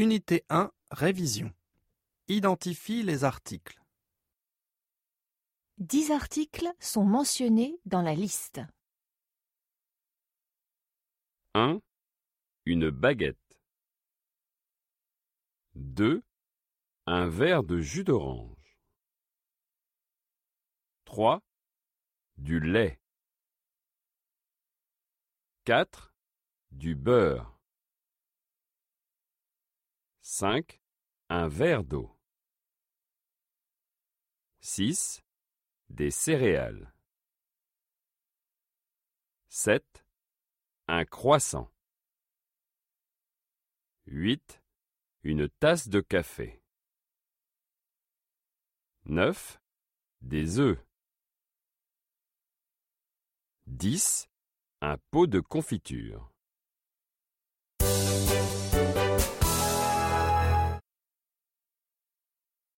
Unité 1, révision. Identifie les articles. Dix articles sont mentionnés dans la liste. 1. Une baguette. 2. Un verre de jus d'orange. 3. Du lait. 4. Du beurre. 5. Un verre d'eau. 6. Des céréales. 7. Un croissant. 8. Une tasse de café. 9. Des œufs. 10. Un pot de confiture.